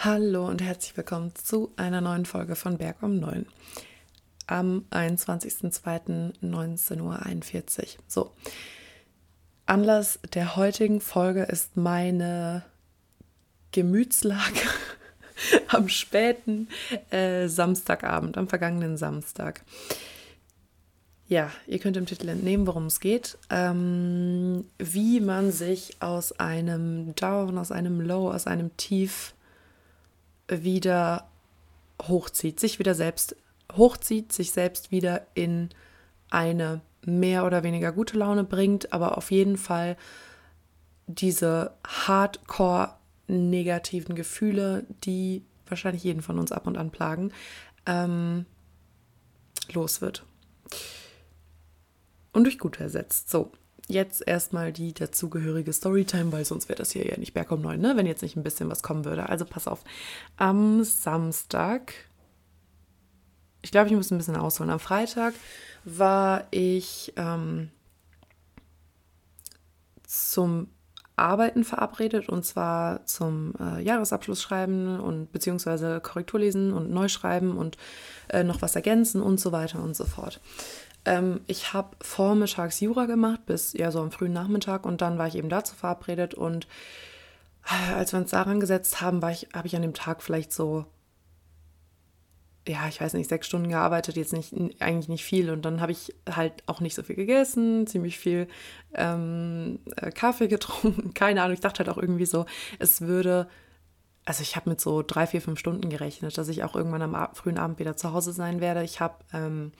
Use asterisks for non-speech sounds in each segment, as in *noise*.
Hallo und herzlich willkommen zu einer neuen Folge von Berg um 9 am 21.02.19.41 Uhr. So, Anlass der heutigen Folge ist meine Gemütslage *laughs* am späten äh, Samstagabend, am vergangenen Samstag. Ja, ihr könnt im Titel entnehmen, worum es geht. Ähm, wie man sich aus einem Down, aus einem Low, aus einem Tief wieder hochzieht, sich wieder selbst hochzieht, sich selbst wieder in eine mehr oder weniger gute Laune bringt, aber auf jeden Fall diese hardcore negativen Gefühle, die wahrscheinlich jeden von uns ab und an plagen, ähm, los wird. Und durch gut ersetzt. So, jetzt erstmal die dazugehörige Storytime, weil sonst wäre das hier ja nicht Berg um neun, ne? wenn jetzt nicht ein bisschen was kommen würde. Also pass auf. Am Samstag, ich glaube, ich muss ein bisschen ausholen. Am Freitag war ich ähm, zum Arbeiten verabredet und zwar zum äh, Jahresabschluss schreiben und beziehungsweise Korrektur lesen und neu schreiben und äh, noch was ergänzen und so weiter und so fort. Ähm, ich habe vormittags Jura gemacht, bis ja so am frühen Nachmittag und dann war ich eben dazu verabredet und äh, als wir uns daran gesetzt haben, ich, habe ich an dem Tag vielleicht so, ja, ich weiß nicht, sechs Stunden gearbeitet, jetzt nicht, eigentlich nicht viel. Und dann habe ich halt auch nicht so viel gegessen, ziemlich viel ähm, äh, Kaffee *laughs* getrunken, keine Ahnung. Ich dachte halt auch irgendwie so, es würde also ich habe mit so drei, vier, fünf Stunden gerechnet, dass ich auch irgendwann am frühen Abend wieder zu Hause sein werde. Ich habe ähm,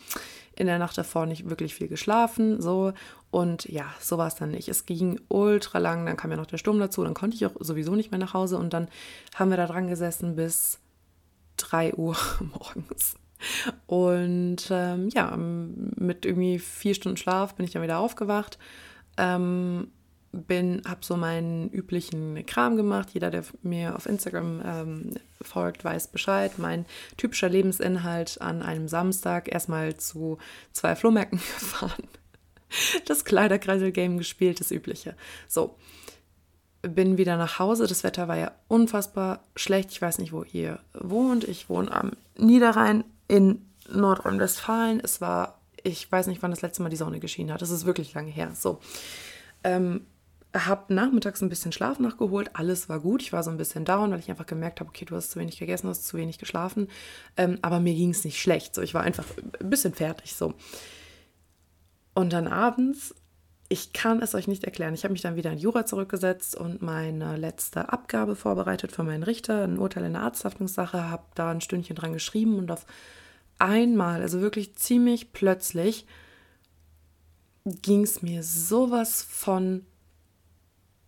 in der Nacht davor nicht wirklich viel geschlafen, so und ja, so war es dann nicht. Es ging ultra lang, dann kam ja noch der Sturm dazu, dann konnte ich auch sowieso nicht mehr nach Hause und dann haben wir da dran gesessen bis 3 Uhr *laughs* morgens. Und ähm, ja, mit irgendwie vier Stunden Schlaf bin ich dann wieder aufgewacht. Ähm, bin, habe so meinen üblichen Kram gemacht. Jeder, der mir auf Instagram ähm, folgt, weiß Bescheid. Mein typischer Lebensinhalt an einem Samstag erstmal zu zwei Flohmärkten *laughs* gefahren. Das Kleiderkreisel-Game gespielt, das übliche. So, bin wieder nach Hause. Das Wetter war ja unfassbar schlecht. Ich weiß nicht, wo ihr wohnt. Ich wohne am Niederrhein in Nordrhein-Westfalen. Es war, ich weiß nicht, wann das letzte Mal die Sonne geschienen hat. Das ist wirklich lange her. So. Ähm, habe nachmittags ein bisschen Schlaf nachgeholt. Alles war gut. Ich war so ein bisschen down, weil ich einfach gemerkt habe, okay, du hast zu wenig gegessen, hast zu wenig geschlafen. Ähm, aber mir ging es nicht schlecht. So, ich war einfach ein bisschen fertig. So. Und dann abends, ich kann es euch nicht erklären. Ich habe mich dann wieder in Jura zurückgesetzt und meine letzte Abgabe vorbereitet für meinen Richter, ein Urteil in der Arzthaftungssache, habe da ein Stündchen dran geschrieben und auf einmal, also wirklich ziemlich plötzlich, ging es mir sowas von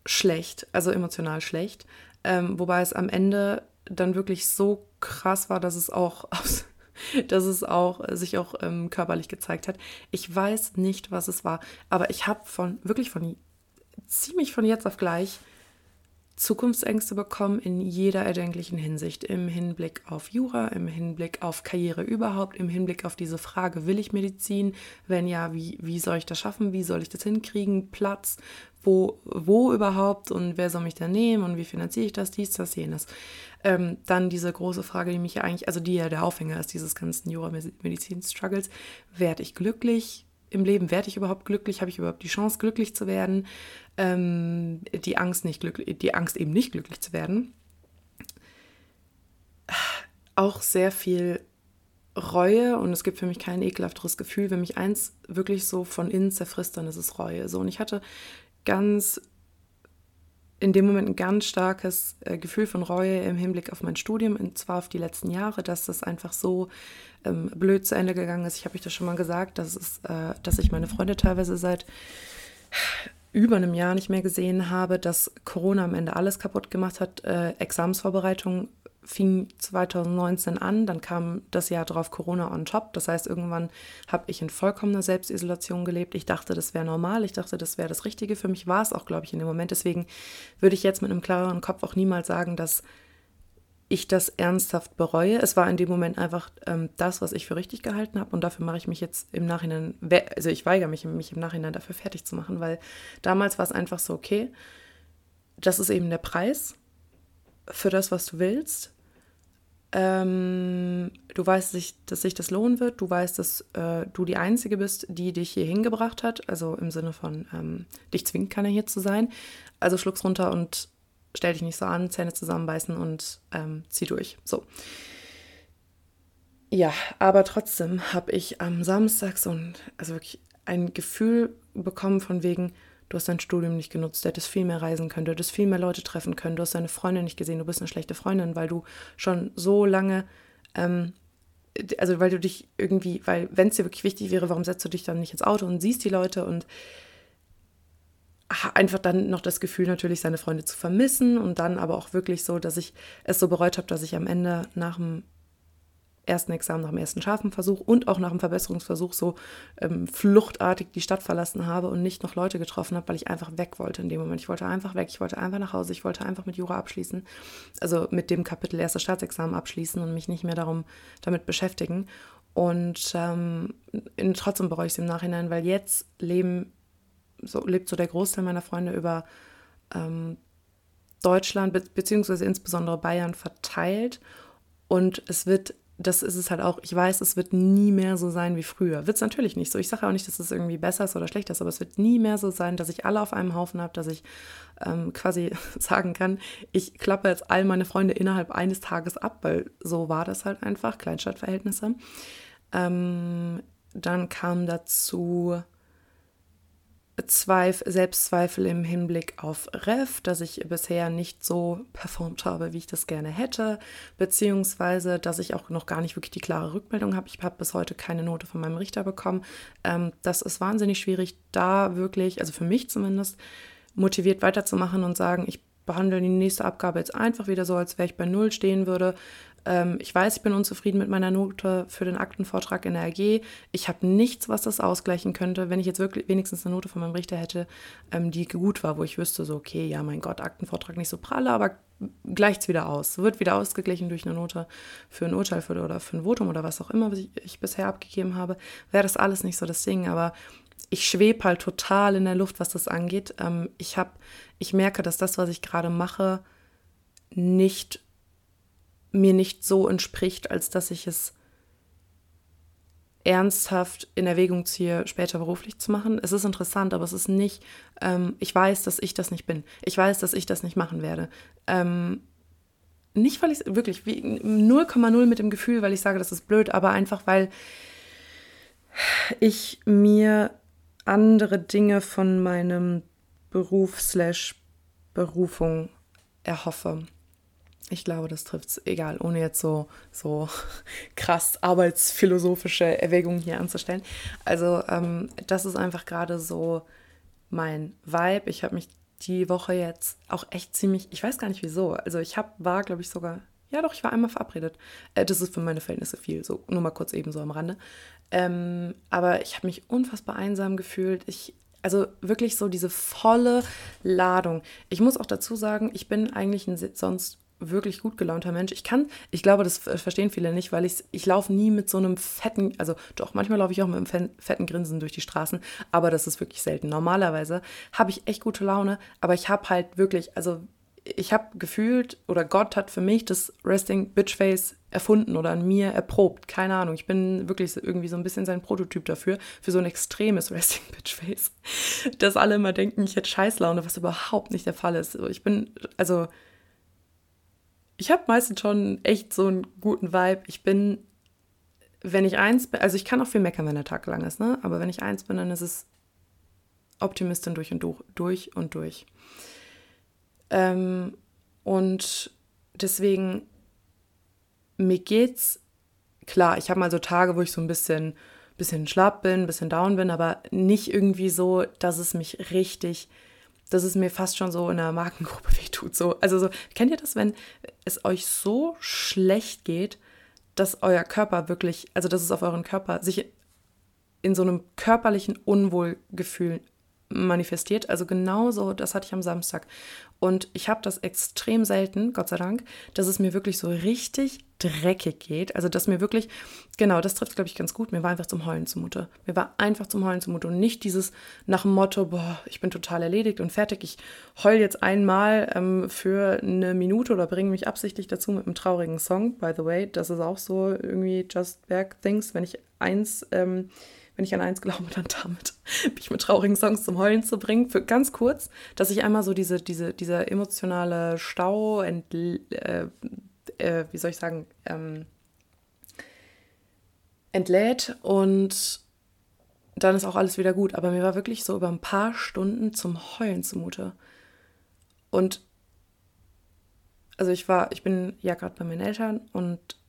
schlecht, also emotional schlecht. Ähm, wobei es am Ende dann wirklich so krass war, dass es auch *laughs* dass es auch sich auch ähm, körperlich gezeigt hat. Ich weiß nicht, was es war, aber ich habe von wirklich von ziemlich von jetzt auf gleich Zukunftsängste bekommen in jeder erdenklichen Hinsicht. Im Hinblick auf Jura, im Hinblick auf Karriere überhaupt, im Hinblick auf diese Frage, will ich Medizin? Wenn ja, wie, wie soll ich das schaffen? Wie soll ich das hinkriegen? Platz, wo, wo überhaupt und wer soll mich da nehmen und wie finanziere ich das, dies, das, jenes. Ähm, dann diese große Frage, die mich ja eigentlich, also die ja der Aufhänger ist dieses ganzen Jura-Medizin-Struggles, werde ich glücklich? Im Leben werde ich überhaupt glücklich? Habe ich überhaupt die Chance, glücklich zu werden? ähm, die Angst nicht glücklich, die Angst eben nicht glücklich zu werden. Auch sehr viel Reue und es gibt für mich kein ekelhafteres Gefühl. Wenn mich eins wirklich so von innen zerfrisst, dann ist es Reue. So und ich hatte ganz in dem Moment ein ganz starkes äh, Gefühl von Reue im Hinblick auf mein Studium und zwar auf die letzten Jahre, dass das einfach so ähm, blöd zu Ende gegangen ist. Ich habe euch das schon mal gesagt, dass, es, äh, dass ich meine Freunde teilweise seit über einem Jahr nicht mehr gesehen habe, dass Corona am Ende alles kaputt gemacht hat. Äh, Examsvorbereitung fing 2019 an, dann kam das Jahr drauf Corona on top. Das heißt, irgendwann habe ich in vollkommener Selbstisolation gelebt. Ich dachte, das wäre normal. Ich dachte, das wäre das Richtige für mich. War es auch, glaube ich, in dem Moment. Deswegen würde ich jetzt mit einem klareren Kopf auch niemals sagen, dass ich das ernsthaft bereue. Es war in dem Moment einfach ähm, das, was ich für richtig gehalten habe und dafür mache ich mich jetzt im Nachhinein, also ich weigere mich, mich im Nachhinein dafür fertig zu machen, weil damals war es einfach so, okay, das ist eben der Preis für das, was du willst Ähm, du weißt, dass sich das lohnen wird. Du weißt, dass äh, du die Einzige bist, die dich hier hingebracht hat. Also im Sinne von, ähm, dich zwingt keiner hier zu sein. Also schluck's runter und stell dich nicht so an, Zähne zusammenbeißen und ähm, zieh durch. So. Ja, aber trotzdem habe ich am Samstag so ein, also wirklich ein Gefühl bekommen von wegen, du hast dein Studium nicht genutzt, du hättest viel mehr reisen können, du hättest viel mehr Leute treffen können, du hast deine Freundin nicht gesehen, du bist eine schlechte Freundin, weil du schon so lange, ähm, also weil du dich irgendwie, weil wenn es dir wirklich wichtig wäre, warum setzt du dich dann nicht ins Auto und siehst die Leute und einfach dann noch das Gefühl natürlich, seine Freunde zu vermissen und dann aber auch wirklich so, dass ich es so bereut habe, dass ich am Ende nach dem ersten Examen, nach dem ersten scharfen Versuch und auch nach dem Verbesserungsversuch so ähm, fluchtartig die Stadt verlassen habe und nicht noch Leute getroffen habe, weil ich einfach weg wollte in dem Moment. Ich wollte einfach weg, ich wollte einfach nach Hause, ich wollte einfach mit Jura abschließen, also mit dem Kapitel erste Staatsexamen abschließen und mich nicht mehr darum damit beschäftigen. Und ähm, trotzdem bereue ich es im Nachhinein, weil jetzt leben, so, lebt so der Großteil meiner Freunde über ähm, Deutschland be beziehungsweise insbesondere Bayern verteilt. Und es wird das ist es halt auch, ich weiß, es wird nie mehr so sein wie früher. Wird es natürlich nicht so. Ich sage auch nicht, dass es irgendwie besser ist oder schlechter ist, aber es wird nie mehr so sein, dass ich alle auf einem Haufen habe, dass ich ähm, quasi *laughs* sagen kann, ich klappe jetzt all meine Freunde innerhalb eines Tages ab, weil so war das halt einfach, Kleinstadtverhältnisse. Ähm, dann kam dazu Zweif Selbstzweifel im Hinblick auf Ref, dass ich bisher nicht so performt habe, wie ich das gerne hätte, beziehungsweise dass ich auch noch gar nicht wirklich die klare Rückmeldung habe. Ich habe bis heute keine Note von meinem Richter bekommen. Ähm, das ist wahnsinnig schwierig, da wirklich, also für mich zumindest, motiviert weiterzumachen und sagen, ich behandle die nächste Abgabe jetzt einfach wieder so, als wäre ich bei Null stehen würde. Ähm, ich weiß, ich bin unzufrieden mit meiner Note für den Aktenvortrag in der AG. Ich habe nichts, was das ausgleichen könnte, wenn ich jetzt wirklich wenigstens eine Note von meinem Richter hätte, ähm, die gut war, wo ich wüsste, so, okay, ja, mein Gott, Aktenvortrag nicht so pralle, aber gleicht es wieder aus. Wird wieder ausgeglichen durch eine Note für ein Urteil für, oder für ein Votum oder was auch immer, was ich, ich bisher abgegeben habe. Wäre das alles nicht so das Ding, aber ich schwebe halt total in der Luft, was das angeht. Ähm, ich habe, ich merke, dass das, was ich gerade mache, nicht mir nicht so entspricht, als dass ich es ernsthaft in Erwägung ziehe, später beruflich zu machen. Es ist interessant, aber es ist nicht, ähm, ich weiß, dass ich das nicht bin. Ich weiß, dass ich das nicht machen werde. Ähm, nicht, weil ich wirklich 0,0 mit dem Gefühl, weil ich sage, das ist blöd, aber einfach, weil ich mir andere Dinge von meinem Beruf slash Berufung erhoffe. Ich glaube, das trifft es, egal, ohne jetzt so, so *laughs* krass arbeitsphilosophische Erwägungen hier anzustellen. Also, ähm, das ist einfach gerade so mein Vibe. Ich habe mich die Woche jetzt auch echt ziemlich, ich weiß gar nicht wieso. Also, ich hab, war, glaube ich, sogar, ja doch, ich war einmal verabredet. Äh, das ist für meine Verhältnisse viel, so nur mal kurz eben so am Rande. Ähm, aber ich habe mich unfassbar einsam gefühlt. Ich also wirklich so diese volle Ladung. Ich muss auch dazu sagen, ich bin eigentlich ein sonst wirklich gut gelaunter Mensch. Ich kann, ich glaube, das verstehen viele nicht, weil ich, ich laufe nie mit so einem fetten, also doch, manchmal laufe ich auch mit einem fetten Grinsen durch die Straßen, aber das ist wirklich selten. Normalerweise habe ich echt gute Laune, aber ich habe halt wirklich, also ich habe gefühlt, oder Gott hat für mich das Resting Bitchface erfunden oder an mir erprobt. Keine Ahnung. Ich bin wirklich irgendwie so ein bisschen sein Prototyp dafür, für so ein extremes *laughs* Resting Bitchface. Dass alle immer denken, ich hätte Scheißlaune, was überhaupt nicht der Fall ist. Ich bin, also ich habe meistens schon echt so einen guten Vibe. Ich bin, wenn ich eins bin, also ich kann auch viel meckern, wenn der Tag lang ist, ne? Aber wenn ich eins bin, dann ist es Optimistin durch und durch, durch und durch. Ähm, und deswegen, mir geht's, klar, ich habe mal so Tage, wo ich so ein bisschen, bisschen schlapp bin, ein bisschen down bin, aber nicht irgendwie so, dass es mich richtig dass es mir fast schon so in der Markengruppe *laughs* wehtut. So, also so, kennt ihr das, wenn es euch so schlecht geht, dass euer Körper wirklich, also dass es auf euren Körper sich in so einem körperlichen Unwohlgefühl manifestiert. Also genauso, das hatte ich am Samstag. Und ich habe das extrem selten, Gott sei Dank, dass es mir wirklich so richtig dreckig geht. Also dass mir wirklich, genau, das trifft, glaube ich, ganz gut. Mir war einfach zum Heulen zumute. Mir war einfach zum Heulen zumute und nicht dieses nach dem Motto, boah, ich bin total erledigt und fertig. Ich heul jetzt einmal ähm, für eine Minute oder bringe mich absichtlich dazu mit einem traurigen Song. By the way, das ist auch so irgendwie Just Back Things, wenn ich eins... Ähm, wenn ich an eins glaube, dann damit, *laughs* mich mit traurigen Songs zum Heulen zu bringen. Für ganz kurz, dass ich einmal so diese, diese, dieser emotionale Stau, ent, äh, äh, wie soll ich sagen, ähm, entlädt und dann ist auch alles wieder gut. Aber mir war wirklich so über ein paar Stunden zum Heulen zumute. Und also ich war, ich bin ja gerade bei meinen Eltern und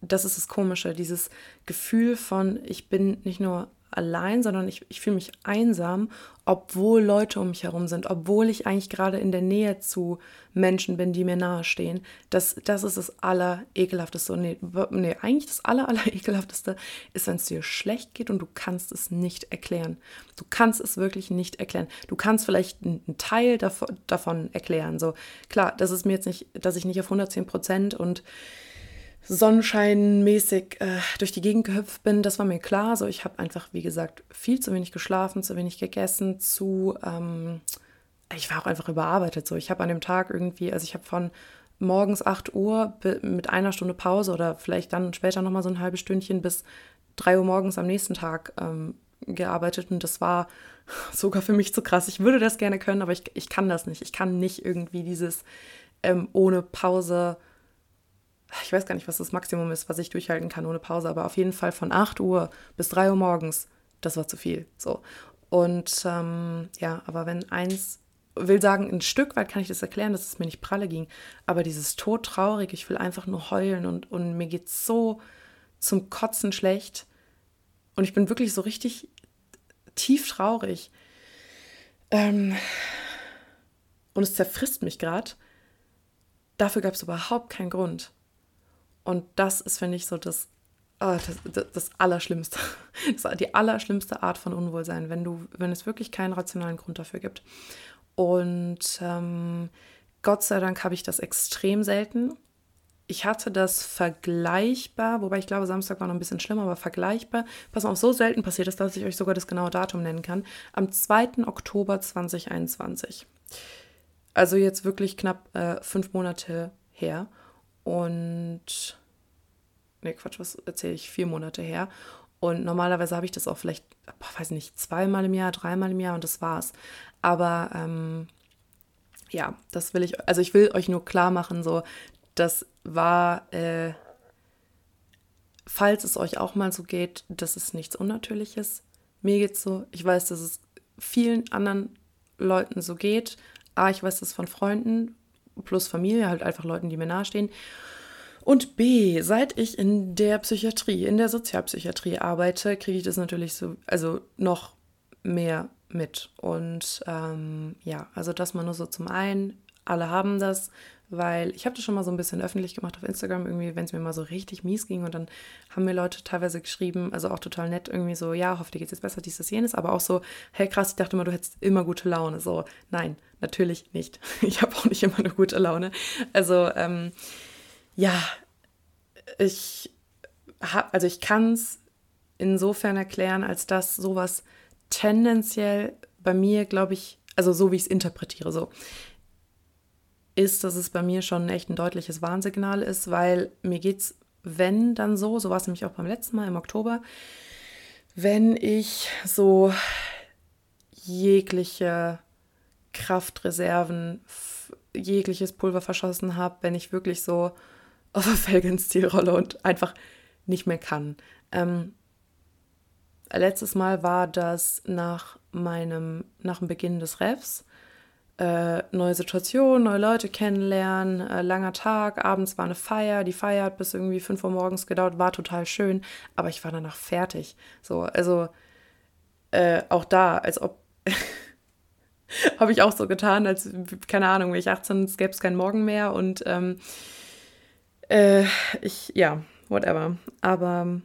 das ist das Komische, dieses Gefühl von, ich bin nicht nur allein, sondern ich, ich fühle mich einsam, obwohl Leute um mich herum sind, obwohl ich eigentlich gerade in der Nähe zu Menschen bin, die mir nahestehen. Das, das ist das Allerekelhafteste. Nee, nee, eigentlich das Aller, Allerekelhafteste ist, wenn es dir schlecht geht und du kannst es nicht erklären. Du kannst es wirklich nicht erklären. Du kannst vielleicht einen Teil davon, davon erklären. So, klar, das ist mir jetzt nicht, dass ich nicht auf 110 Prozent und sonnenscheinmäßig äh, durch die Gegend gehüpft bin, das war mir klar. So, ich habe einfach, wie gesagt, viel zu wenig geschlafen, zu wenig gegessen, zu. Ähm, ich war auch einfach überarbeitet. So, ich habe an dem Tag irgendwie, also ich habe von morgens 8 Uhr mit einer Stunde Pause oder vielleicht dann später nochmal so ein halbes Stündchen bis 3 Uhr morgens am nächsten Tag ähm, gearbeitet und das war *laughs* sogar für mich zu krass. Ich würde das gerne können, aber ich, ich kann das nicht. Ich kann nicht irgendwie dieses ähm, ohne Pause ich weiß gar nicht, was das Maximum ist, was ich durchhalten kann ohne Pause, aber auf jeden Fall von 8 Uhr bis 3 Uhr morgens, das war zu viel. So. Und ähm, ja, aber wenn eins, will sagen, ein Stück weit kann ich das erklären, dass es mir nicht pralle ging, aber dieses todtraurig, ich will einfach nur heulen und, und mir geht so zum Kotzen schlecht und ich bin wirklich so richtig tief traurig. Ähm, und es zerfrisst mich gerade. Dafür gab es überhaupt keinen Grund. Und das ist, finde ich, so das, oh, das, das, Allerschlimmste. *laughs* Das die allerschlimmste Art von Unwohlsein, wenn du, wenn es wirklich keinen rationalen Grund dafür gibt. Und ähm, Gott sei Dank habe ich das extrem selten. Ich hatte das vergleichbar, wobei ich glaube, Samstag war noch ein bisschen schlimmer, aber vergleichbar. Pass auf, so selten passiert ist, dass ich euch sogar das genaue Datum nennen kann. Am 2. Oktober 2021. Also jetzt wirklich knapp äh, fünf Monate her. Und, ne, Quatsch, was erzähle ich, vier Monate her. Und normalerweise habe ich das auch vielleicht, weiß nicht, zweimal im Jahr, dreimal im Jahr und das war's. Aber ähm, ja, das will ich, also ich will euch nur klar machen, so, das war, äh, falls es euch auch mal so geht, das ist nichts Unnatürliches. Mir geht's so, ich weiß, dass es vielen anderen Leuten so geht. A, ich weiß das von Freunden, plus Familie, halt einfach Leuten, die mir nahestehen. Und B, seit ich in der Psychiatrie, in der Sozialpsychiatrie arbeite, kriege ich das natürlich so, also noch mehr mit. Und ähm, ja, also das mal nur so zum einen, alle haben das, weil ich habe das schon mal so ein bisschen öffentlich gemacht auf Instagram, irgendwie, wenn es mir mal so richtig mies ging und dann haben mir Leute teilweise geschrieben, also auch total nett, irgendwie so, ja, hoffe dir geht's jetzt besser, dies, das, jenes, aber auch so, hey krass, ich dachte immer, du hättest immer gute Laune. So, nein, natürlich nicht. *laughs* Ich habe auch nicht immer eine gute Laune. Also, ähm, ja, ich habe, also ich kann es insofern erklären, als dass sowas tendenziell bei mir, glaube ich, also so wie ich es interpretiere, so ist, dass es bei mir schon echt ein deutliches Warnsignal ist, weil mir geht es, wenn dann so, so war es nämlich auch beim letzten Mal im Oktober, wenn ich so jegliche Kraftreserven, jegliches Pulver verschossen habe, wenn ich wirklich so auf der Felge ins Ziel rolle und einfach nicht mehr kann. Ähm, letztes Mal war das nach meinem, nach dem Beginn des Refs. Äh, neue Situation, neue Leute kennenlernen, äh, langer Tag, abends war eine Feier, die Feier hat bis irgendwie 5 Uhr morgens gedauert, war total schön, aber ich war danach fertig. So, also äh, auch da, als ob *laughs* habe ich auch so getan, als, keine Ahnung, wenn ich 18, es gäbe es keinen Morgen mehr und ähm, äh, ich, ja, whatever. Aber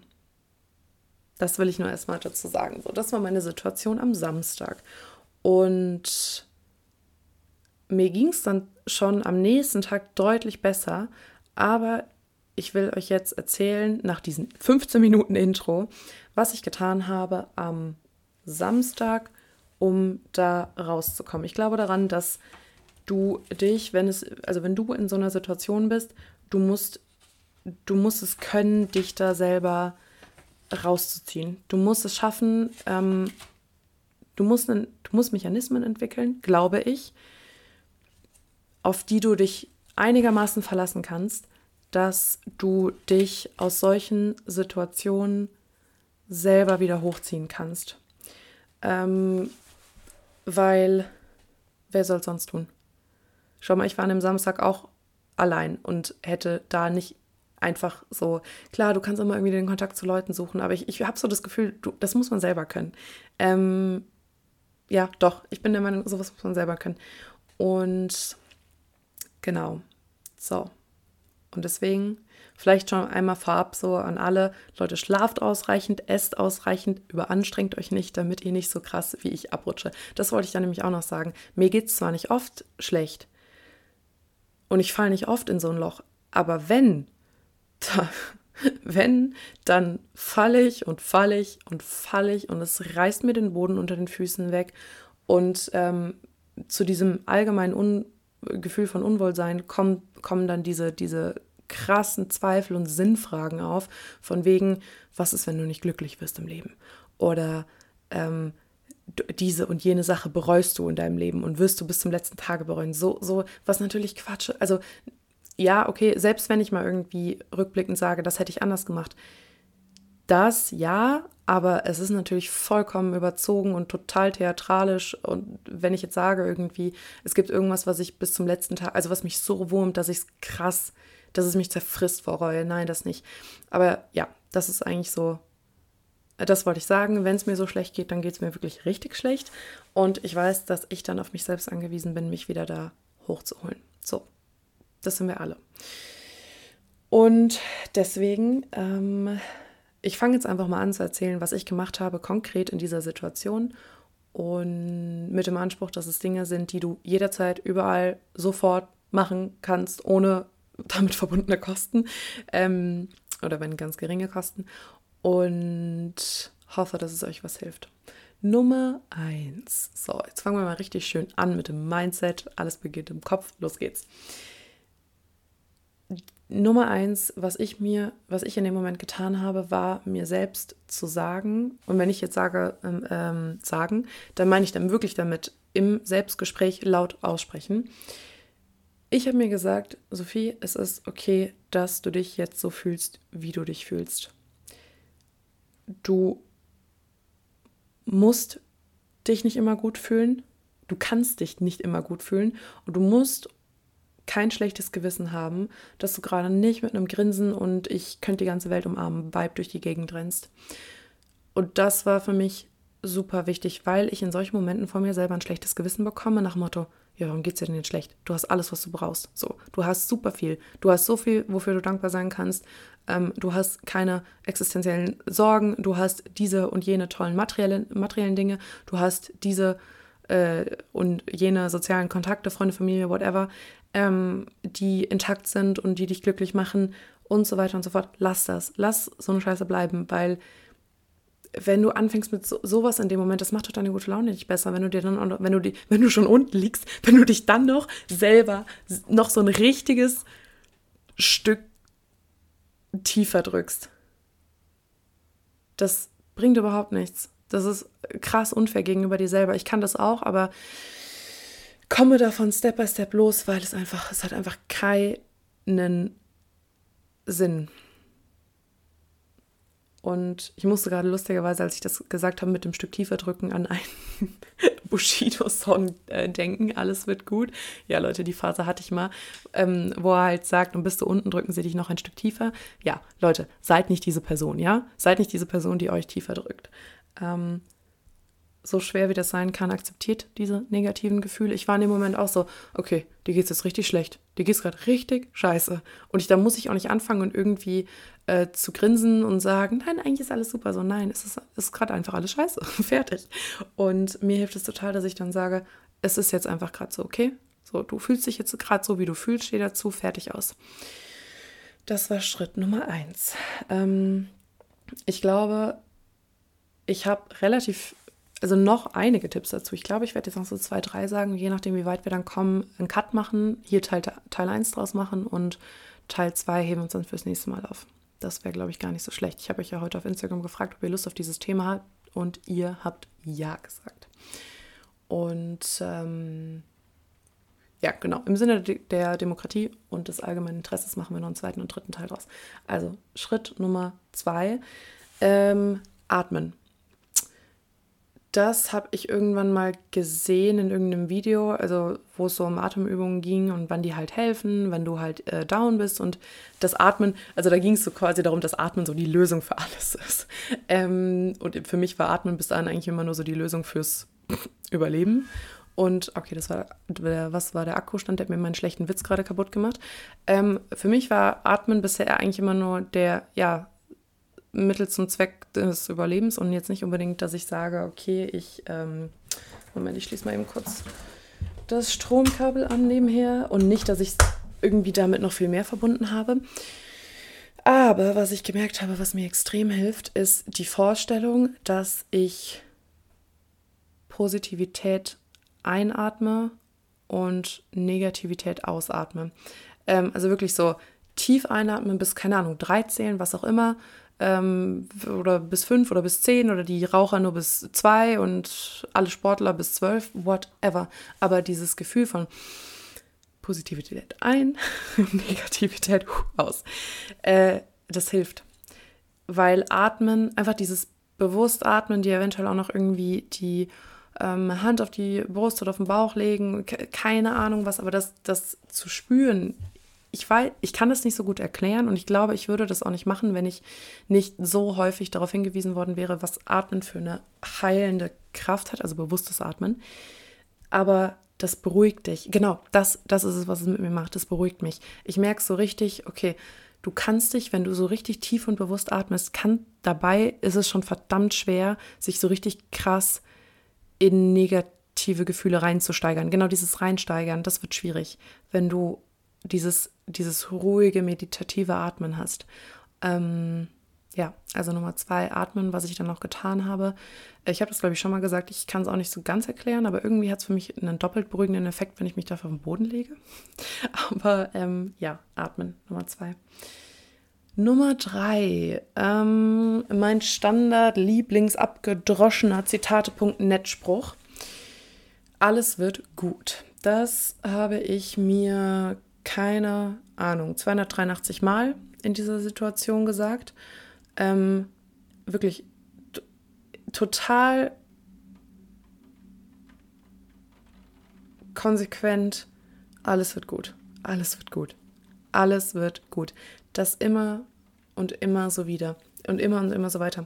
Das will ich nur erstmal dazu sagen. So, das war meine Situation am Samstag. Und mir ging es dann schon am nächsten Tag deutlich besser, aber ich will euch jetzt erzählen, nach diesen 15 Minuten Intro, was ich getan habe am Samstag, um da rauszukommen. Ich glaube daran, dass du dich, wenn es, also wenn du in so einer Situation bist, du musst, du musst es können, dich da selber rauszuziehen. Du musst es schaffen, ähm, du, musst, du musst Mechanismen entwickeln, glaube ich, auf die du dich einigermaßen verlassen kannst, dass du dich aus solchen Situationen selber wieder hochziehen kannst. Ähm, weil, wer soll es sonst tun? Schau mal, ich war an dem Samstag auch allein und hätte da nicht einfach so, klar, du kannst immer irgendwie den Kontakt zu Leuten suchen, aber ich, ich habe so das Gefühl, du, das muss man selber können. Ähm, ja, doch, ich bin der Meinung, sowas muss man selber können. Und genau, so. Und deswegen vielleicht schon einmal vorab so an alle Leute, schlaft ausreichend, esst ausreichend, überanstrengt euch nicht, damit ihr nicht so krass wie ich abrutsche. Das wollte ich dann nämlich auch noch sagen. Mir geht es zwar nicht oft schlecht und ich falle nicht oft in so ein Loch, aber wenn, *laughs* da, wenn, dann falle ich und falle ich und falle ich und es reißt mir den Boden unter den Füßen weg und ähm, zu diesem allgemeinen Un Gefühl von Unwohlsein kommen, kommen dann diese, diese krassen Zweifel und Sinnfragen auf, von wegen, was ist, wenn du nicht glücklich wirst im Leben? Oder ähm, diese und jene Sache bereust du in deinem Leben und wirst du bis zum letzten Tage bereuen. So, so, was natürlich Quatsch. Also, ja, okay, selbst wenn ich mal irgendwie rückblickend sage, das hätte ich anders gemacht. Das ja, aber es ist natürlich vollkommen überzogen und total theatralisch. Und wenn ich jetzt sage, irgendwie, es gibt irgendwas, was ich bis zum letzten Tag, also was mich so wurmt, dass ich es krass, dass es mich zerfrisst vor Reue. Nein, das nicht. Aber ja, das ist eigentlich so, das wollte ich sagen. Wenn es mir so schlecht geht, dann geht es mir wirklich richtig schlecht. Und ich weiß, dass ich dann auf mich selbst angewiesen bin, mich wieder da hochzuholen. So, das sind wir alle. Und deswegen, ähm, ich fange jetzt einfach mal an zu erzählen, was ich gemacht habe, konkret in dieser Situation. Und mit dem Anspruch, dass es Dinge sind, die du jederzeit überall sofort machen kannst, ohne *laughs* damit verbundene Kosten. Ähm, oder wenn ganz geringe Kosten. Und hoffe, dass es euch was hilft. Nummer eins. So, jetzt fangen wir mal richtig schön an mit dem Mindset. Alles beginnt im Kopf. Los geht's. Nummer eins, was ich mir, was ich in dem Moment getan habe, war mir selbst zu sagen, und wenn ich jetzt sage, ähm, ähm, sagen, dann meine ich dann wirklich damit im Selbstgespräch laut aussprechen. Ich habe mir gesagt, Sophie, es ist okay, dass du dich jetzt so fühlst, wie du dich fühlst. Du musst dich nicht immer gut fühlen. Du kannst dich nicht immer gut fühlen und du musst kein schlechtes Gewissen haben, dass du gerade nicht mit einem Grinsen und ich könnte die ganze Welt umarmen, Vibe durch die Gegend rennst. Und das war für mich super wichtig, weil ich in solchen Momenten von mir selber ein schlechtes Gewissen bekomme, nach Motto, ja, warum geht's dir denn jetzt schlecht? Du hast alles, was du brauchst. So, du hast super viel. Du hast so viel, wofür du dankbar sein kannst. Ähm, du hast keine existenziellen Sorgen. Du hast diese und jene tollen materiellen, materiellen Dinge. Du hast diese äh, und jene sozialen Kontakte, Freunde, Familie, whatever ähm, die intakt sind und die dich glücklich machen und so weiter und so fort. Lass das. Lass so eine Scheiße bleiben, weil wenn du anfängst mit so, sowas in dem Moment, das macht doch deine gute Laune nicht besser, wenn du dir dann, wenn du die, wenn du schon unten liegst, wenn du dich dann noch selber noch so ein richtiges Stück tiefer drückst. Das bringt überhaupt nichts. Das ist krass unfair gegenüber dir selber. Ich kann das auch, aber komme davon Step by Step los, weil es einfach, es hat einfach keinen Sinn. Und ich musste gerade lustigerweise, als ich das gesagt habe, mit dem Stück tiefer drücken, an einen *laughs* Bushido-Song äh, denken. Alles wird gut. Ja, Leute, die Phase hatte ich mal, ähm, wo er halt sagt, und bist du unten, drücken sie dich noch ein Stück tiefer. Ja, Leute, seid nicht diese Person, ja? Seid nicht diese Person, die euch tiefer drückt. Ähm, so schwer wie das sein kann, akzeptiert diese negativen Gefühle. Ich war in dem Moment auch so, okay, dir geht es jetzt richtig schlecht. Dir geht es gerade richtig scheiße. Und ich, da muss ich auch nicht anfangen und irgendwie äh, zu grinsen und sagen, nein, eigentlich ist alles super. So, nein, es ist, ist gerade einfach alles scheiße. *laughs* Fertig. Und mir hilft es total, dass ich dann sage, es ist jetzt einfach gerade so, okay? So, du fühlst dich jetzt gerade so, wie du fühlst, steh dazu, fertig aus. Das war Schritt Nummer eins. Ähm, ich glaube, ich habe relativ also noch einige Tipps dazu. Ich glaube, ich werde jetzt noch so zwei, drei sagen, je nachdem, wie weit wir dann kommen, einen Cut machen, hier Teil, Teil 1 draus machen und Teil 2 heben wir uns dann fürs nächste Mal auf. Das wäre, glaube ich, gar nicht so schlecht. Ich habe euch ja heute auf Instagram gefragt, ob ihr Lust auf dieses Thema habt und ihr habt Ja gesagt. Und ähm, ja, genau, im Sinne der Demokratie und des allgemeinen Interesses machen wir noch einen zweiten und dritten Teil draus. Also Schritt Nummer zwei, ähm, atmen das habe ich irgendwann mal gesehen in irgendeinem Video, also wo es so um Atemübungen ging und wann die halt helfen, wenn du halt äh, down bist und das Atmen, also da ging es so quasi darum, dass Atmen so die Lösung für alles *laughs* ist. Ähm, und für mich war Atmen bis dahin eigentlich immer nur so die Lösung fürs Überleben. Und okay, das war der, was war der Akkustand, der hat mir meinen schlechten Witz gerade kaputt gemacht. Ähm, für mich war Atmen bisher eigentlich immer nur der, ja, Mittel zum Zweck des Überlebens und jetzt nicht unbedingt, dass ich sage, okay, ich, ähm, Moment, ich schließe mal eben kurz das Stromkabel an nebenher und nicht, dass ich irgendwie damit noch viel mehr verbunden habe. Aber was ich gemerkt habe, was mir extrem hilft, ist die Vorstellung, dass ich Positivität einatme und Negativität ausatme. Ähm, also wirklich so tief einatmen bis, keine Ahnung, drei zählen, was auch immer ähm, oder bis fünf oder bis zehn oder die Raucher nur bis zwei und alle Sportler bis zwölf, whatever. Aber dieses Gefühl von Positivität ein, *laughs* Negativität aus, äh, das hilft. Weil Atmen, einfach dieses bewusst Atmen, die eventuell auch noch irgendwie die ähm, Hand auf die Brust oder auf den Bauch legen, keine Ahnung was, aber das, das zu spüren, ich weiß, ich kann das nicht so gut erklären und ich glaube, ich würde das auch nicht machen, wenn ich nicht so häufig darauf hingewiesen worden wäre, was Atmen für eine heilende Kraft hat, also bewusstes Atmen. Aber das beruhigt dich. Genau, das, das ist es, was es mit mir macht. Das beruhigt mich. Ich merke so richtig, okay, du kannst dich, wenn du so richtig tief und bewusst atmest, kann dabei ist es schon verdammt schwer, sich so richtig krass in negative Gefühle reinzusteigern. Genau dieses Reinsteigern, das wird schwierig, wenn du dieses, dieses ruhige, meditative Atmen hast. Ähm, ja, also Nummer zwei, Atmen, was ich dann noch getan habe. Ich habe das, glaube ich, schon mal gesagt, ich kann es auch nicht so ganz erklären, aber irgendwie hat es für mich einen doppelt beruhigenden Effekt, wenn ich mich dafür auf den Boden lege. *laughs* Aber ähm, ja, Atmen, Nummer zwei. Nummer drei, ähm, mein Standard-Lieblings-abgedroschener Zitate.net-Spruch. Alles wird gut. Das habe ich mir keine Ahnung, 283 Mal in dieser Situation gesagt. Ähm, wirklich total konsequent, alles wird gut, alles wird gut, alles wird gut. Das immer und immer so wieder und immer und immer so weiter.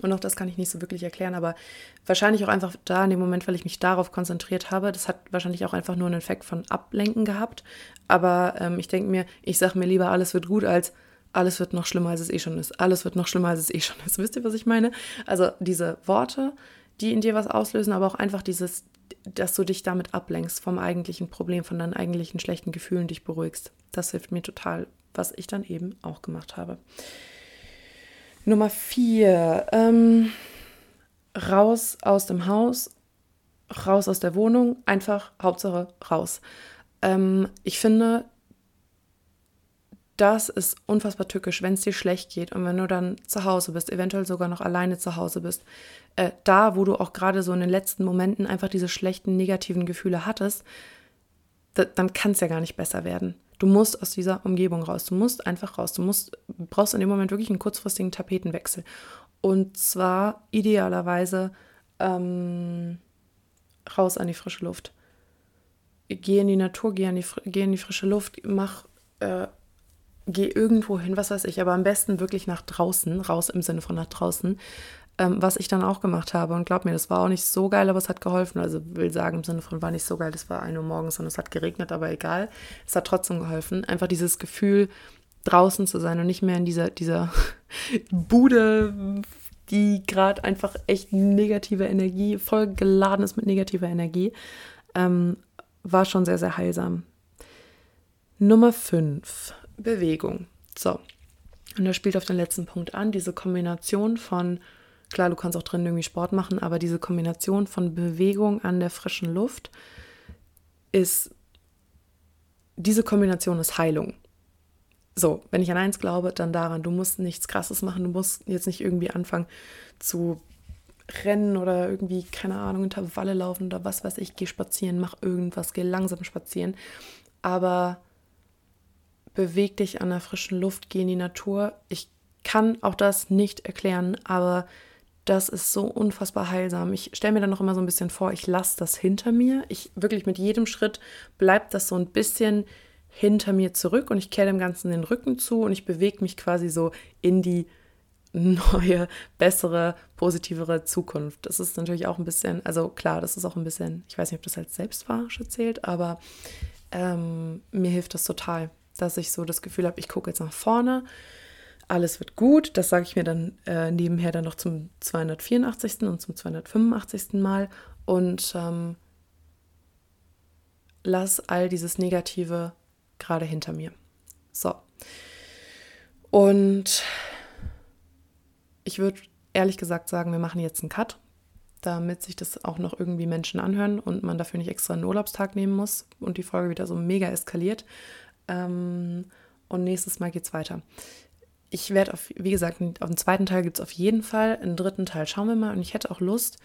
Und auch das kann ich nicht so wirklich erklären, aber wahrscheinlich auch einfach da in dem Moment, weil ich mich darauf konzentriert habe. Das hat wahrscheinlich auch einfach nur einen Effekt von Ablenken gehabt. Aber ähm, ich denke mir, ich sage mir lieber, alles wird gut, als alles wird noch schlimmer, als es eh schon ist. Alles wird noch schlimmer, als es eh schon ist. *laughs* Wisst ihr, was ich meine? Also diese Worte, die in dir was auslösen, aber auch einfach dieses, dass du dich damit ablenkst vom eigentlichen Problem, von deinen eigentlichen schlechten Gefühlen, dich beruhigst. Das hilft mir total, was ich dann eben auch gemacht habe. Nummer vier, ähm, raus aus dem Haus, raus aus der Wohnung, einfach Hauptsache raus. Ähm, ich finde, das ist unfassbar tückisch, wenn es dir schlecht geht und wenn du dann zu Hause bist, eventuell sogar noch alleine zu Hause bist. Äh, da, wo du auch gerade so in den letzten Momenten einfach diese schlechten, negativen Gefühle hattest, dann kann es ja gar nicht besser werden. Du musst aus dieser Umgebung raus. Du musst einfach raus. Du musst, brauchst in dem Moment wirklich einen kurzfristigen Tapetenwechsel. Und zwar idealerweise ähm, raus an die frische Luft. Geh in die Natur, geh in die, geh in die frische Luft, mach, äh, geh irgendwo hin, was weiß ich, aber am besten wirklich nach draußen, raus im Sinne von nach draußen. Ähm, was ich dann auch gemacht habe. Und glaub mir, das war auch nicht so geil, aber es hat geholfen. Also will sagen im Sinne von war nicht so geil, das war 1 Uhr morgens und es hat geregnet, aber egal. Es hat trotzdem geholfen. Einfach dieses Gefühl, draußen zu sein und nicht mehr in dieser, dieser *laughs* Bude, die gerade einfach echt negative Energie, voll geladen ist mit negativer Energie, ähm, war schon sehr, sehr heilsam. Nummer 5, Bewegung. So, und er spielt auf den letzten Punkt an, diese Kombination von Klar, du kannst auch drin irgendwie Sport machen, aber diese Kombination von Bewegung an der frischen Luft ist, diese Kombination ist Heilung. So, wenn ich an eins glaube, dann daran, du musst nichts Krasses machen, du musst jetzt nicht irgendwie anfangen zu rennen oder irgendwie, keine Ahnung, Intervalle laufen oder was weiß ich, geh spazieren, mach irgendwas, geh langsam spazieren. Aber beweg dich an der frischen Luft, geh in die Natur. Ich kann auch das nicht erklären, aber das ist so unfassbar heilsam. Ich stelle mir dann noch immer so ein bisschen vor, ich lasse das hinter mir. Ich wirklich mit jedem Schritt bleibt das so ein bisschen hinter mir zurück und ich kehre dem Ganzen den Rücken zu und ich bewege mich quasi so in die neue, bessere, positivere Zukunft. Das ist natürlich auch ein bisschen, also klar, das ist auch ein bisschen, ich weiß nicht, ob das als Selbstverarsche zählt, aber ähm, mir hilft das total, dass ich so das Gefühl habe, ich gucke jetzt nach vorne alles wird gut. Das sage ich mir dann äh, nebenher dann noch zum 284. und zum 285. Mal und ähm, lass all dieses Negative gerade hinter mir. So. Und ich würde ehrlich gesagt sagen, wir machen jetzt einen Cut, damit sich das auch noch irgendwie Menschen anhören und man dafür nicht extra einen Urlaubstag nehmen muss und die Folge wieder so mega eskaliert. Ähm, und nächstes Mal geht's weiter ich werde auf, wie gesagt, auf den zweiten Teil gibt es auf jeden Fall. Einen dritten Teil schauen wir mal. Und ich hätte auch Lust,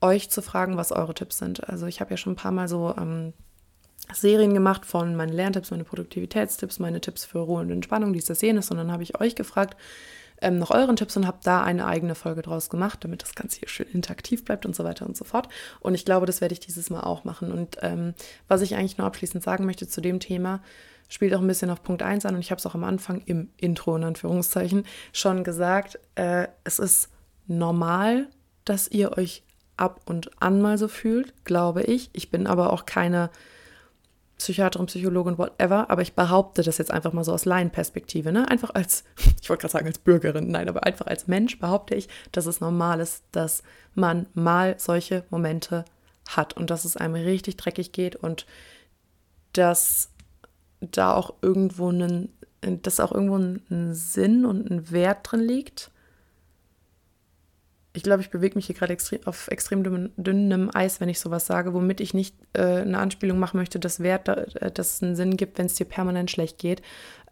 euch zu fragen, was eure Tipps sind. Also ich habe ja schon ein paar Mal so ähm, Serien gemacht von meinen Lerntipps, meine Produktivitätstipps, meine Tipps für Ruhe und Entspannung, dies, das, jenes. Und dann habe ich euch gefragt ähm, nach euren Tipps und habe da eine eigene Folge draus gemacht, damit das Ganze hier schön interaktiv bleibt und so weiter und so fort. Und ich glaube, das werde ich dieses Mal auch machen. Und ähm, was ich eigentlich nur abschließend sagen möchte zu dem Thema, spielt auch ein bisschen auf Punkt 1 an und ich habe es auch am Anfang im Intro in Anführungszeichen schon gesagt, äh, es ist normal, dass ihr euch ab und an mal so fühlt, glaube ich. Ich bin aber auch keine Psychiaterin, Psychologin, whatever, aber ich behaupte das jetzt einfach mal so aus Laienperspektive, ne? Einfach als, *laughs* ich wollte gerade sagen als Bürgerin, nein, aber einfach als Mensch behaupte ich, dass es normal ist, dass man mal solche Momente hat und dass es einem richtig dreckig geht und dass da auch irgendwo einen, dass auch irgendwo ein Sinn und ein Wert drin liegt. Ich glaube, ich bewege mich hier gerade extrem, auf extrem dünnem, dünnem Eis, wenn ich sowas sage, womit ich nicht äh, eine Anspielung machen möchte, dass Wert, äh, dass es einen Sinn gibt, wenn es dir permanent schlecht geht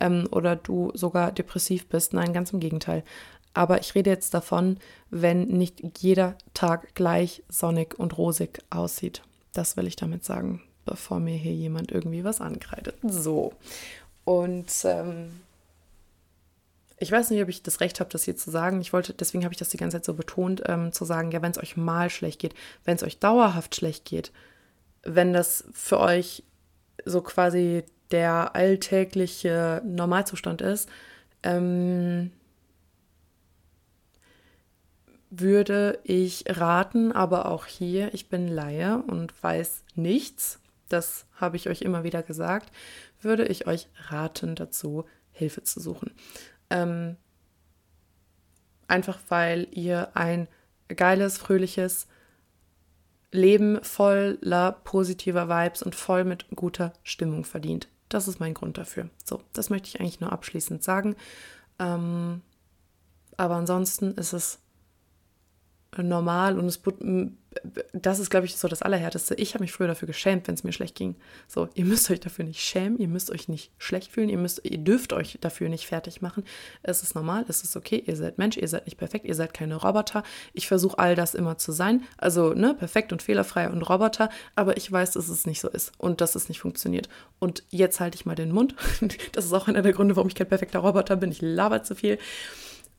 ähm, oder du sogar depressiv bist. Nein, ganz im Gegenteil. Aber ich rede jetzt davon, wenn nicht jeder Tag gleich sonnig und rosig aussieht. Das will ich damit sagen bevor mir hier jemand irgendwie was ankreidet. So. Und ähm, ich weiß nicht, ob ich das Recht habe, das hier zu sagen. Ich wollte, deswegen habe ich das die ganze Zeit so betont, ähm, zu sagen, ja, wenn es euch mal schlecht geht, wenn es euch dauerhaft schlecht geht, wenn das für euch so quasi der alltägliche Normalzustand ist, ähm, würde ich raten, aber auch hier, ich bin Laie und weiß nichts das habe ich euch immer wieder gesagt, würde ich euch raten dazu, Hilfe zu suchen. Ähm, einfach weil ihr ein geiles, fröhliches Leben voller positiver Vibes und voll mit guter Stimmung verdient. Das ist mein Grund dafür. So, das möchte ich eigentlich nur abschließend sagen. Ähm, aber ansonsten ist es normal und es das ist, glaube ich, so das Allerhärteste. Ich habe mich früher dafür geschämt, wenn es mir schlecht ging. So, ihr müsst euch dafür nicht schämen, ihr müsst euch nicht schlecht fühlen, ihr müsst, ihr dürft euch dafür nicht fertig machen. Es ist normal, es ist okay, ihr seid Mensch, ihr seid nicht perfekt, ihr seid keine Roboter. Ich versuche all das immer zu sein. Also, ne, perfekt und fehlerfrei und Roboter, aber ich weiß, dass es nicht so ist und dass es nicht funktioniert. Und jetzt halte ich mal den Mund. *laughs* Das ist auch einer der Gründe, warum ich kein perfekter Roboter bin. Ich laber zu viel.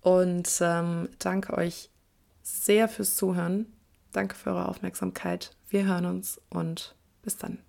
Und ähm, danke euch sehr fürs Zuhören. Danke für eure Aufmerksamkeit. Wir hören uns und bis dann.